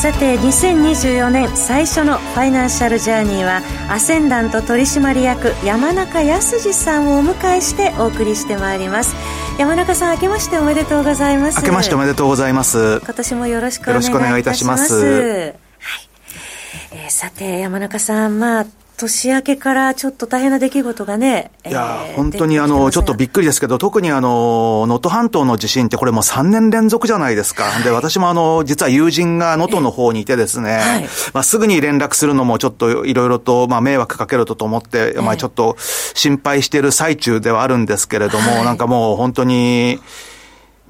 さて2024年最初のファイナンシャルジャーニーはアセンダント取締役山中康さんをお迎えしてお送りしてまいります。山中さん明けましておめでとうございます。明けましておめでとうございます。今年もよろしくお願いいたします。はい、えー、さて山中さんまあ年明けからちょっと大変な出来事がね。いや、えー、本当にあの、ちょっとびっくりですけど、特にあの、能登半島の地震ってこれもう3年連続じゃないですか。はい、で、私もあの、実は友人が能登の方にいてですね、はい、まあすぐに連絡するのもちょっといろいろと、まあ迷惑かけるとと思って、まあちょっと心配している最中ではあるんですけれども、はい、なんかもう本当に、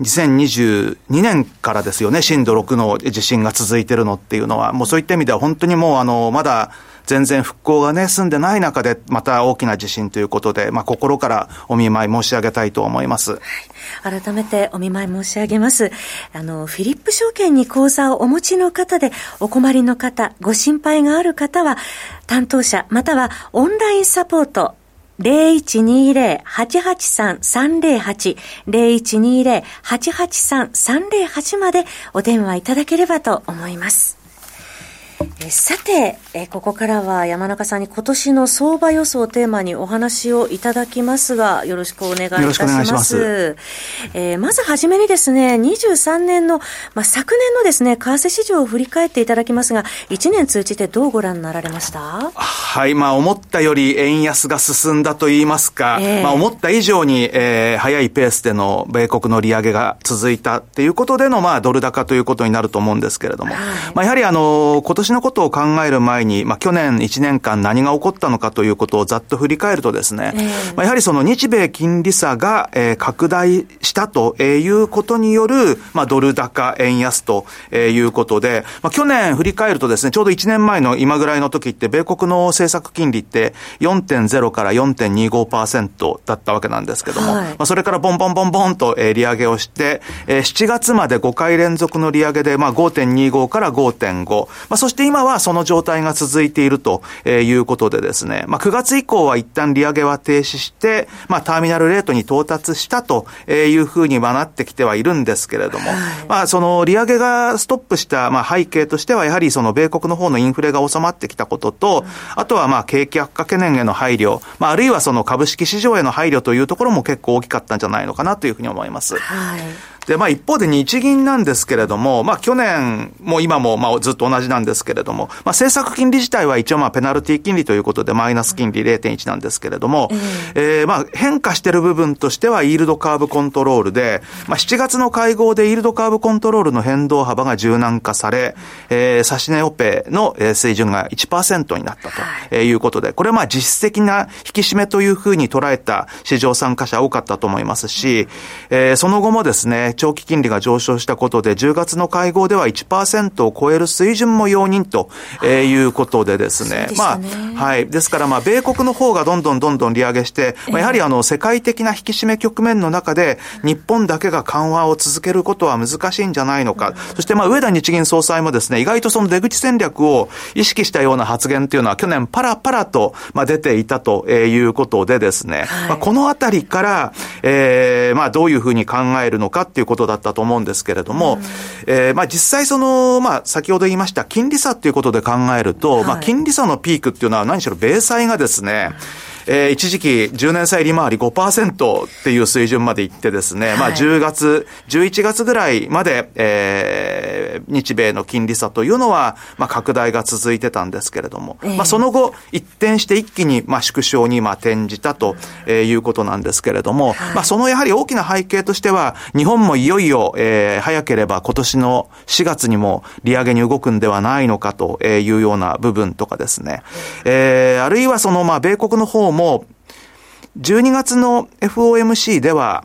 2022年からですよね、震度6の地震が続いてるのっていうのは、もうそういった意味では本当にもうあの、まだ、全然復興がね、進んでない中で、また大きな地震ということで、まあ、心からお見舞い申し上げたいと思います。はい、改めてお見舞い申し上げます。あの、フィリップ証券に口座をお持ちの方で、お困りの方、ご心配がある方は、担当者、またはオンラインサポート、0120-883-308、0120-883-308までお電話いただければと思います。えさて、えここからは山中さんに今年の相場予想をテーマにお話をいただきますが、よろしくお願いいたします。ます。えー、まずはじめにですね、23年の、まあ、昨年のですね、為替市場を振り返っていただきますが、1年通じてどうご覧になられました？はい、まあ、思ったより円安が進んだと言いますか、えー、まあ、思った以上に、えー、早いペースでの米国の利上げが続いたっていうことでの、まあ、ドル高ということになると思うんですけれども、はい、まあ、やはりあの、今年のことを考える前に、まあ、去年1年間何が起こったのかということをざっと振り返るとですね、えー、まあ、やはりその日米金利差が、えー、拡大したということによる、まあ、ドル高、円安ということで、まあ、去年振り返るとですね、ちょうど1年前の今ぐらいの時って、米国の政策金利って4.0から4.25%だったわけなんですけども、はい、まあ、それからボンボンボンボンと、えー、利上げをして、えー、7月まで5回連続の利上げで、まあ、5.25から5.5、まあ、そして今はその状態が続いているということでですね、まあ、9月以降は一旦利上げは停止して、まあ、ターミナルレートに到達したというふうにはなってきてはいるんですけれども、まあ、その利上げがストップした、まあ、背景としては、やはりその米国の方のインフレが収まってきたことと、あとはまあ、景気悪化懸念への配慮、まあ、あるいはその株式市場への配慮というところも結構大きかったんじゃないのかなというふうに思います。はいで、まあ一方で日銀なんですけれども、まあ去年も今もまあずっと同じなんですけれども、まあ政策金利自体は一応まあペナルティ金利ということでマイナス金利0.1なんですけれども、えー、まあ変化している部分としてはイールドカーブコントロールで、まあ7月の会合でイールドカーブコントロールの変動幅が柔軟化され、えー、差し値オペの水準が1%になったということで、これはまあ実質的な引き締めというふうに捉えた市場参加者多かったと思いますし、えー、その後もですね、長期金利が上昇したことで、10月の会合では1%を超える水準も容認と、えー、いうことでですね。ね。まあ、はい。ですから、まあ、米国の方がどんどんどんどん利上げして、まあ、やはりあの、世界的な引き締め局面の中で、日本だけが緩和を続けることは難しいんじゃないのか。そして、まあ、上田日銀総裁もですね、意外とその出口戦略を意識したような発言っていうのは、去年パラパラと、まあ、出ていたということでですね、はい、まあ、このあたりから、えー、まあ、どういうふうに考えるのかっていうことだったと思うんですけれども、うん、えー、まあ実際その、まあ先ほど言いました金利差っていうことで考えると、はい、まあ金利差のピークっていうのは何しろ米債がですね、えー、一時期10年債利回り5%っていう水準までいってですね、はい、まあ10月、11月ぐらいまで、えー、日米の金利差というのは、まあ拡大が続いてたんですけれども、えー、まあその後、一転して一気に、まあ縮小に、まあ転じたということなんですけれども、はい、まあそのやはり大きな背景としては、日本もいよいよ、えー、早ければ今年の4月にも利上げに動くんではないのかというような部分とかですね、えー、あるいはその、まあ米国の方もも、12月の FOMC では、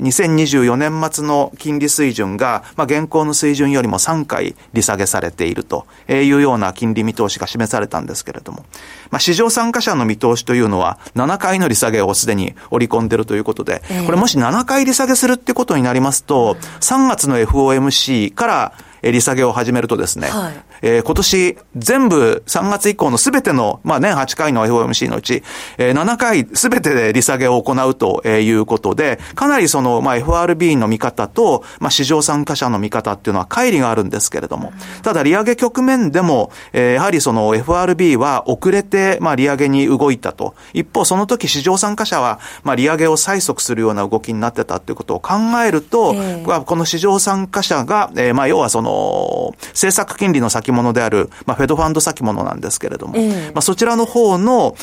2024年末の金利水準が、まあ、現行の水準よりも3回利下げされているというような金利見通しが示されたんですけれども、まあ、市場参加者の見通しというのは、7回の利下げをすでに織り込んでいるということで、これもし7回利下げするってことになりますと、3月の FOMC から利下げを始めるとですね、はい、えー、今年全部3月以降のすべての、まあ年8回の FOMC のうち、えー、7回すべてで利下げを行うということで、かなりその、まあ FRB の見方と、まあ市場参加者の見方っていうのは乖離があるんですけれども、ただ利上げ局面でも、えー、やはりその FRB は遅れて、まあ利上げに動いたと。一方その時市場参加者は、まあ利上げを催促するような動きになってたっていうことを考えると、えー、この市場参加者が、えー、まあ要はその、政策金利の先物である、まあフェドファンド先物なんですけれども、えー、まあそちらの方の、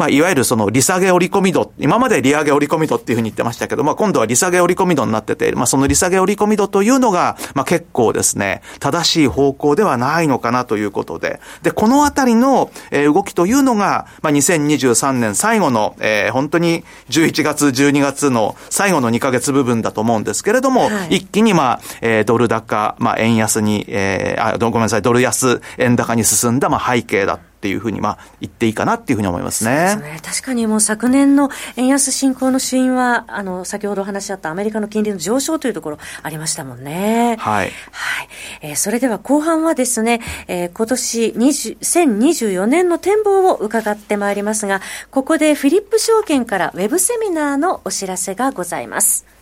まあ、いわゆるその利下げ織り込み度、今まで利上げ織り込み度っていうふうに言ってましたけど、まあ、今度は利下げ織り込み度になってて、まあ、その利下げ織り込み度というのが、まあ、結構ですね、正しい方向ではないのかなということで、で、このあたりの、えー、動きというのが、まあ、2023年最後の、えー、本当に11月、12月の最後の2ヶ月部分だと思うんですけれども、はい、一気にまあ、えー、ドル高、まあ、円安に、えー、あ、ごめんなさい、ドル安、円高に進んだ、まあ、背景だっていうふうに、まあ、言っていいかなっていうふうに思いますね。すね。確かにもう昨年の円安進行の主因は、あの、先ほどお話しあったアメリカの金利の上昇というところありましたもんね。はい。はい。えー、それでは後半はですね、えー、今年20 2024年の展望を伺ってまいりますが、ここでフィリップ証券からウェブセミナーのお知らせがございます。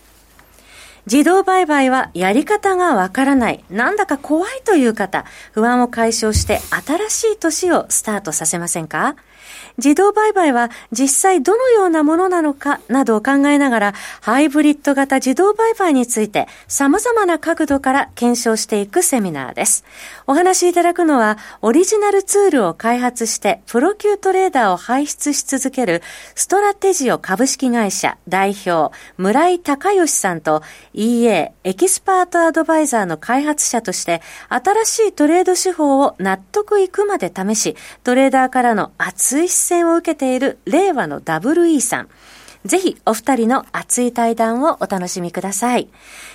自動売買はやり方がわからない、なんだか怖いという方、不安を解消して新しい年をスタートさせませんか？自動売買は実際どのようなものなのかなどを考えながら、ハイブリッド型自動売買について様々な角度から検証していくセミナーです。お話しいただくのは、オリジナルツールを開発してプロ級トレーダーを輩出し続けるストラテジオ株式会社代表村井隆義さんと EA エキスパートアドバイザーの開発者として新しいトレード手法を納得いくまで試し、トレーダーからの熱い視線を受けている令和の WE さん。ぜひお二人の熱い対談をお楽しみください。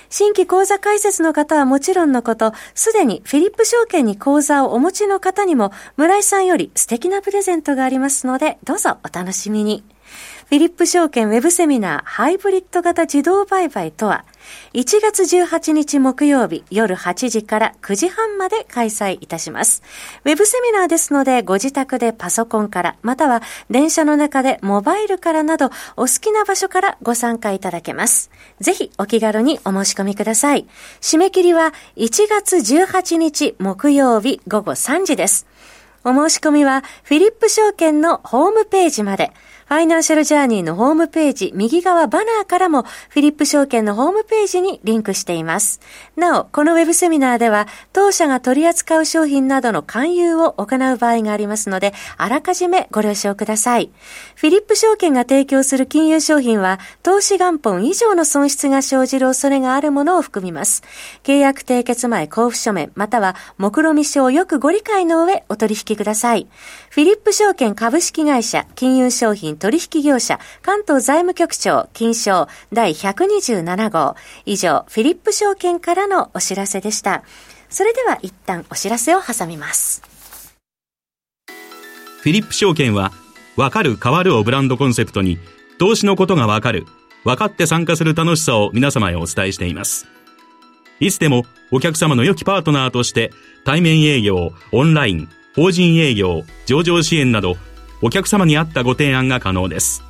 新規口座開設の方はもちろんのこと、すでにフィリップ証券に口座をお持ちの方にも村井さんより素敵なプレゼントがありますので、どうぞお楽しみに。フィリップ証券ウェブセミナーハイブリッド型自動売買とは、1月18日木曜日夜8時から9時半まで開催いたします。ウェブセミナーですので、ご自宅でパソコンから、または電車の中でモバイルからなど、お好きな場所からご参加いただけます。ぜひお気軽にお申し込みください。締め切りは1月18日木曜日午後3時です。お申し込みは、フィリップ証券のホームページまで、ファイナンシャルジャーニーのホームページ、右側バナーからも、フィリップ証券のホームページにリンクしています。なお、このウェブセミナーでは、当社が取り扱う商品などの勧誘を行う場合がありますので、あらかじめご了承ください。フィリップ証券が提供する金融商品は、投資元本以上の損失が生じる恐れがあるものを含みます。契約締結前交付書面、または、目論見書をよくご理解の上、お取引ください。フィリップ証券株式会社、金融商品取引業者、関東財務局長、金賞第127号。以上、フィリップ証券からのお知らせでした。それでは一旦お知らせを挟みます。フィリップ証券は、わかる変わるをブランドコンセプトに、投資のことがわかる、分かって参加する楽しさを皆様へお伝えしています。いつでもお客様の良きパートナーとして対面営業、オンライン、法人営業、上場支援などお客様に合ったご提案が可能です。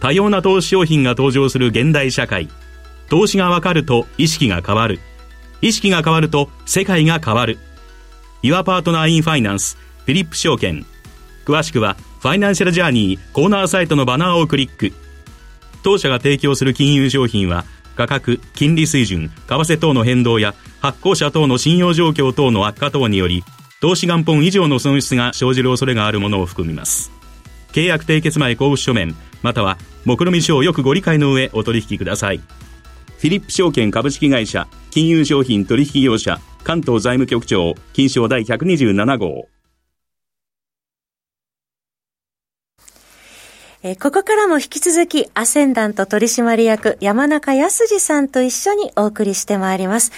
多様な投資商品が登場する現代社会。投資がわかると意識が変わる。意識が変わると世界が変わる。Your Partner in Finance フィリップ証券。詳しくはファイナンシャルジャーニーコーナーサイトのバナーをクリック。当社が提供する金融商品は価格、金利水準、為替等の変動や発行者等の信用状況等の悪化等により投資元本以上の損失が生じる恐れがあるものを含みます。契約締結前交付書面、または、目論見書をよくご理解の上お取引ください。フィリップ証券株式会社、金融商品取引業者、関東財務局長、金賞第127号。えここからも引き続き、アセンダント取締役、山中康二さんと一緒にお送りしてまいります。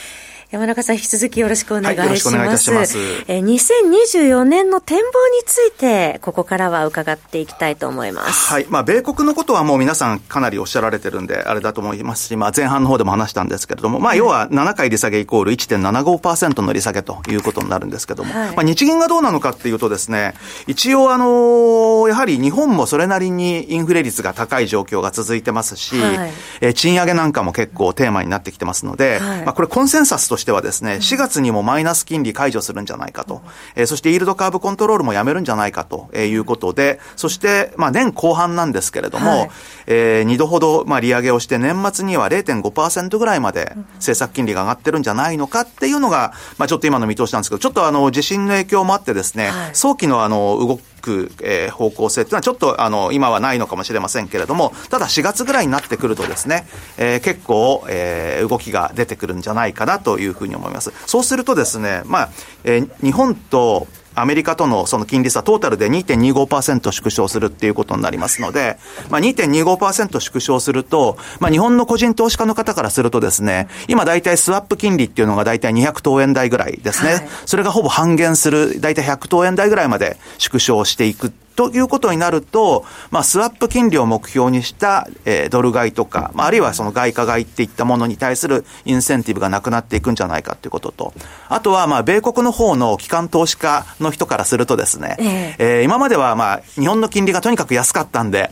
山中さん、引き続きよろしくお願いします。はい、よろしくお願いいたします。えー、2024年の展望について、ここからは伺っていきたいと思います。はい。まあ、米国のことはもう皆さんかなりおっしゃられてるんで、あれだと思いますし、まあ、前半の方でも話したんですけれども、まあ、要は7回利下げイコール1.75%の利下げということになるんですけども、はい、まあ、日銀がどうなのかっていうとですね、一応あのー、やはり日本もそれなりにインフレ率が高い状況が続いてますし、はい、えー、賃上げなんかも結構テーマになってきてますので、はい、まあ、これコンセンサスとしてはですね、4月にもマイナス金利解除するんじゃないかと、えー、そしてイールドカーブコントロールもやめるんじゃないかということで、そして、まあ、年後半なんですけれども、はい、えー、2度ほど、まあ、利上げをして、年末には0.5%ぐらいまで政策金利が上がってるんじゃないのかっていうのが、まあ、ちょっと今の見通しなんですけど、ちょっとあの、地震の影響もあってですね、はい、早期のあの、動く、えー、方向性っていうのはちょっとあの、今はないのかもしれませんけれども、ただ4月ぐらいになってくるとですね、えー、結構、えー、動きが出てくるんじゃないかなというふうに思います。そうするとですね、まあ、えー、日本とアメリカとのその金利差、トータルで2.25%縮小するっていうことになりますので、まあ、2.25%縮小すると、まあ、日本の個人投資家の方からするとですね、今大体スワップ金利っていうのが大体200等円台ぐらいですね。はい、それがほぼ半減する、大体100等円台ぐらいまで縮小していくということになると、まあ、スワップ金利を目標にした、えー、ドル買いとか、まあ、あるいはその外貨買いっていったものに対するインセンティブがなくなっていくんじゃないかということと、あとは、まあ、米国の方の機関投資家の人からするとですね、えー、えー、今までは、まあ、日本の金利がとにかく安かったんで、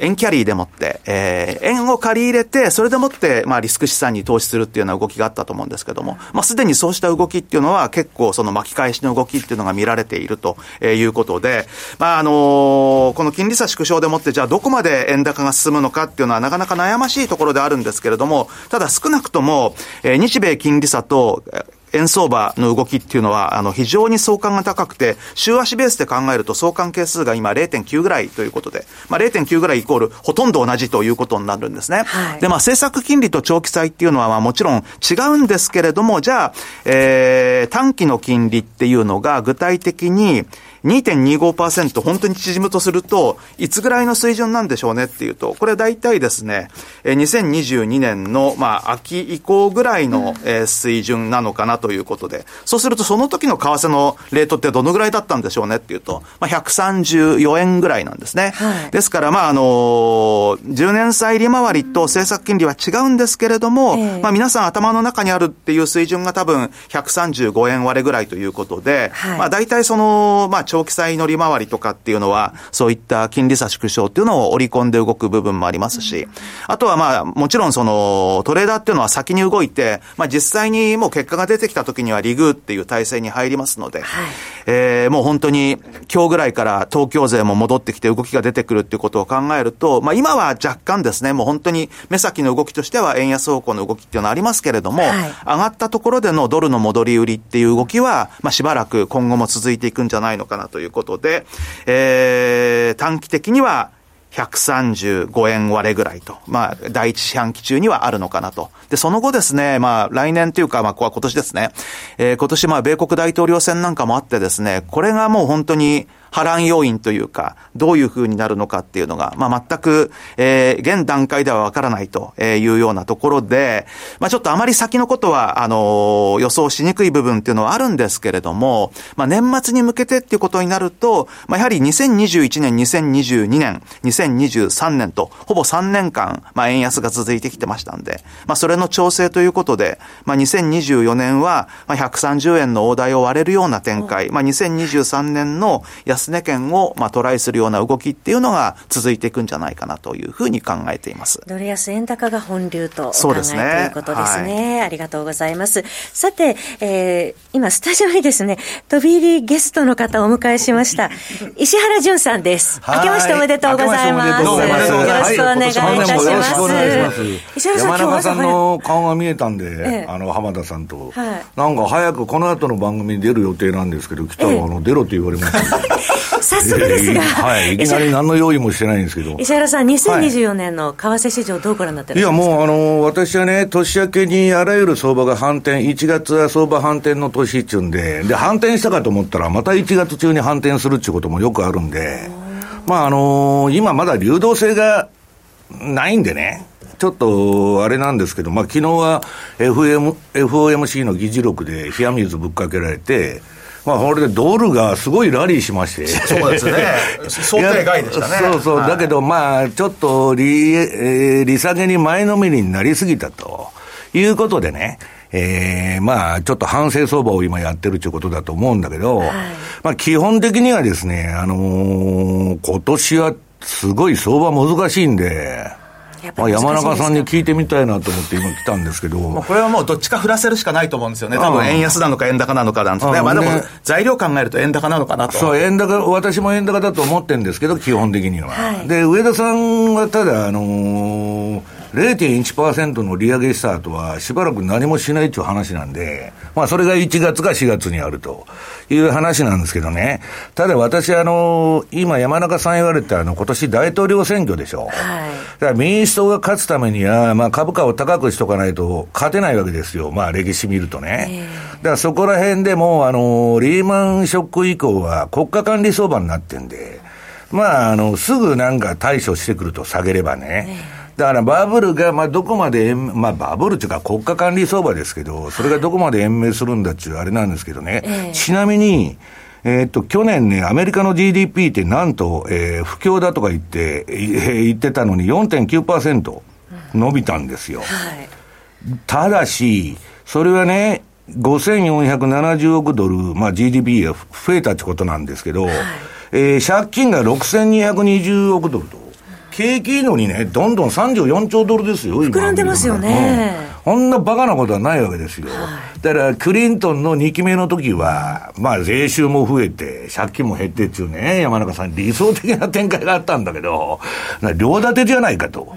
円キャリーでもって、えー、円を借り入れて、それでもって、まあ、リスク資産に投資するっていうような動きがあったと思うんですけども、まあ、すでにそうした動きっていうのは、結構その巻き返しの動きっていうのが見られているということで、まあ、あのー、この金利差縮小でもって、じゃあどこまで円高が進むのかっていうのはなかなか悩ましいところであるんですけれども、ただ少なくとも、えー、日米金利差と、円相場の動きっていうのは、あの、非常に相関が高くて、週足ベースで考えると相関係数が今0.9ぐらいということで、まあ、0.9ぐらいイコールほとんど同じということになるんですね。はい、で、まあ、政策金利と長期債っていうのは、まあ、もちろん違うんですけれども、じゃあ、えー、短期の金利っていうのが具体的に、2.25%本当に縮むとすると、いつぐらいの水準なんでしょうねっていうと、これ大体ですね、2022年の、まあ、秋以降ぐらいの、え水準なのかなということで、そうするとその時の為替のレートってどのぐらいだったんでしょうねっていうと、まあ、134円ぐらいなんですね。はい、ですから、まあ、あの10年債利回りと政策金利は違うんですけれども、えー、まあ、皆さん頭の中にあるっていう水準が多分135円割れぐらいということで、はい、まあ、大体その、まあ、長期債の利回りとかっていうのは、そういった金利差縮小っていうのを織り込んで動く部分もありますし、あとはまあ、もちろんその、トレーダーっていうのは先に動いて、まあ実際にもう結果が出てきた時にはリグっていう体制に入りますので、はい、えー、もう本当に今日ぐらいから東京税も戻ってきて動きが出てくるっていうことを考えると、まあ今は若干ですね、もう本当に目先の動きとしては円安方向の動きっていうのはありますけれども、はい、上がったところでのドルの戻り売りっていう動きは、まあしばらく今後も続いていくんじゃないのかなということで、えー、短期的には135円割れぐらいと。まあ、第一四半期中にはあるのかなと。で、その後ですね、まあ、来年というか、まあ、ここは今年ですね。えー、今年、まあ、米国大統領選なんかもあってですね、これがもう本当に、波乱要因というか、どういう風になるのかっていうのが、まあ、全く、えー、現段階ではわからないというようなところで、まあ、ちょっとあまり先のことは、あの、予想しにくい部分っていうのはあるんですけれども、まあ、年末に向けてっていうことになると、まあ、やはり2021年、2022年、2023年と、ほぼ3年間、まあ、円安が続いてきてましたんで、まあ、それの調整ということで、まあ、2024年は、まあ、130円の大台を割れるような展開、まあ、2023年の安安値圏を、まあ、トライするような動きっていうのが続いていくんじゃないかなというふうに考えています。ドル安円高が本流とお考え、ね、ということですね、はい、ありがとうございます。さて、えー、今スタジオにですね、飛び入りゲストの方をお迎えしました。石原淳さんです。明けましておめでとうございます。よろしくお願いいたします。石原さん、山中さんの顔が見えたんで、ええ、あの、浜田さんと、はい、なんか早くこの後の番組に出る予定なんですけど、来たら、あの、出ろって言われました。早速ですが、はい、いきなり何の用意もしてないんですけど。石原さん、2024年の為替市場、どうご覧になってるんですか、いや、もうあの私はね、年明けにあらゆる相場が反転、1月は相場反転の年っちゅうんで、で反転したかと思ったら、また1月中に反転するっていうこともよくあるんで、まああの今まだ流動性がないんでね。ちょっとあれなんですけど、まあ昨日は FM FOMC の議事録で冷や水ぶっかけられて、まあ、これでドルがすごいラリーしまして。そうですね。想定外でしたね。そうそう。はい、だけど、まあ、ちょっと利、えー、利下げに前のめりになりすぎたということでね。えー、まあ、ちょっと反省相場を今やってるということだと思うんだけど、はい、まあ、基本的にはですね、あのー、今年はすごい相場難しいんで、まあ、山中さんに聞いてみたいなと思って今来たんですけど。これはもうどっちか振らせるしかないと思うんですよね。多分円安なのか円高なのかなんですね。まあでも材料考えると円高なのかなと。そう、円高、私も円高だと思ってるんですけど、基本的には。はい、で、上田さんはただ、あのー0.1%の利上げした後は、しばらく何もしないっていう話なんで、まあ、それが1月か4月にあるという話なんですけどね。ただ私、あの、今山中さん言われたあの、今年大統領選挙でしょ。はい。だから民主党が勝つためには、まあ、株価を高くしとかないと勝てないわけですよ。まあ、歴史見るとね。えー、だからそこら辺でも、あの、リーマンショック以降は国家管理相場になってんで、まあ、あの、すぐなんか対処してくると下げればね。えーだからバブルが、まあ、どこまで、まあ、バブルっていうか国家管理相場ですけど、それがどこまで延命するんだっていうあれなんですけどね。えー、ちなみに、えー、っと、去年ね、アメリカの GDP ってなんと、えー、不況だとか言って、えー、言ってたのに4.9%伸びたんですよ。うんはい、ただし、それはね、5470億ドル、まあ GDP が増えたってことなんですけど、はい、えー、借金が6220億ドルと。景気いいのにね、どんどん34兆ドルですよ、膨らんでますよね。うん、こんなバカなことはないわけですよ。はい、だから、クリントンの2期目の時は、まあ、税収も増えて、借金も減ってっていうね、山中さん、理想的な展開があったんだけど、両立てじゃないかと。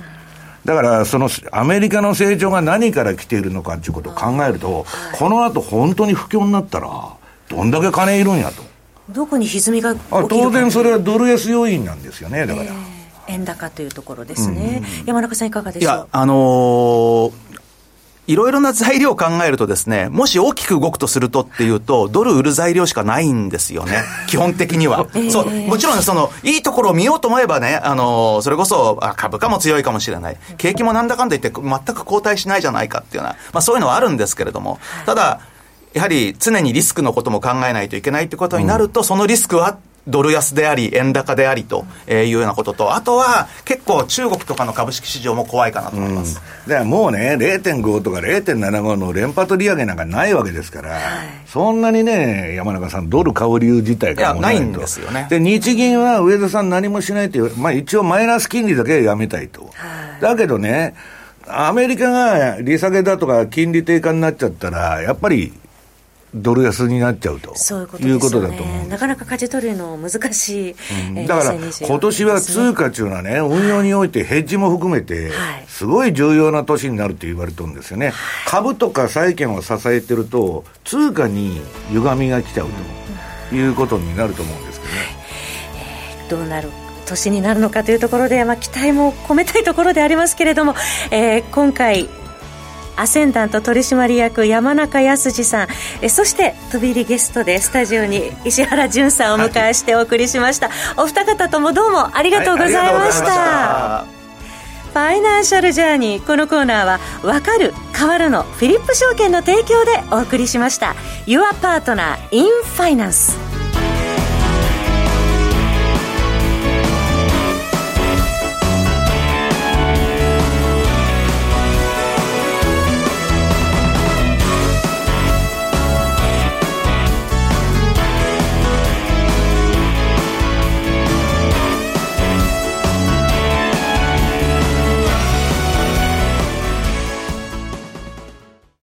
だから、そのアメリカの成長が何から来ているのかっていうことを考えると、この後本当に不況になったら、どんだけ金いるんやと。どこに歪みが当然それはドル安要因なんですよね、だから。えー円高というところですね、うん、山中さん、いかがでしょう？いや、あのーいろいろな材料を考えるとですね、もし大きく動くとするとっていうと、ドル売る材料しかないんですよね。基本的には。そう、もちろんその、いいところを見ようと思えばね、あの、それこそ、株価も強いかもしれない。景気もなんだかんだ言って全く後退しないじゃないかっていうような、まあそういうのはあるんですけれども、ただ、やはり常にリスクのことも考えないといけないってことになると、うん、そのリスクはドル安であり、円高でありというようなことと、あとは結構中国とかの株式市場も怖いかなと思います。うん、だからもうね、0.5とか0.75の連発利上げなんかないわけですから、はい、そんなにね、山中さん、ドル買う理由自体がないんですよね。で、日銀は上田さん何もしないという、まあ一応マイナス金利だけはやめたいと。はい、だけどね、アメリカが利下げだとか金利低下になっちゃったら、やっぱりドル安になっちゃうと。そういうことだと思う。なかなか舵取るの難しい、うん、だから今年は通貨っていうのはね、運用においてヘッジも含めて、すごい重要な年になると言われてるんですよね、はい、株とか債券を支えてると、通貨に歪みが来ちゃうということになると思うんですけどね。えー、どうなる年になるのかというところで、まあ、期待も込めたいところでありますけれども、えー、今回アセンダント取締役山中康さん。えそして飛び入りゲストでスタジオに石原潤さんをお迎えしてお送りしました、お二方ともどうもありがとうございました、はい、ファイナンシャルジャーニー。このコーナーは「わかる変わる」のフィリップ証券の提供でお送りしました。Your Partner in Finance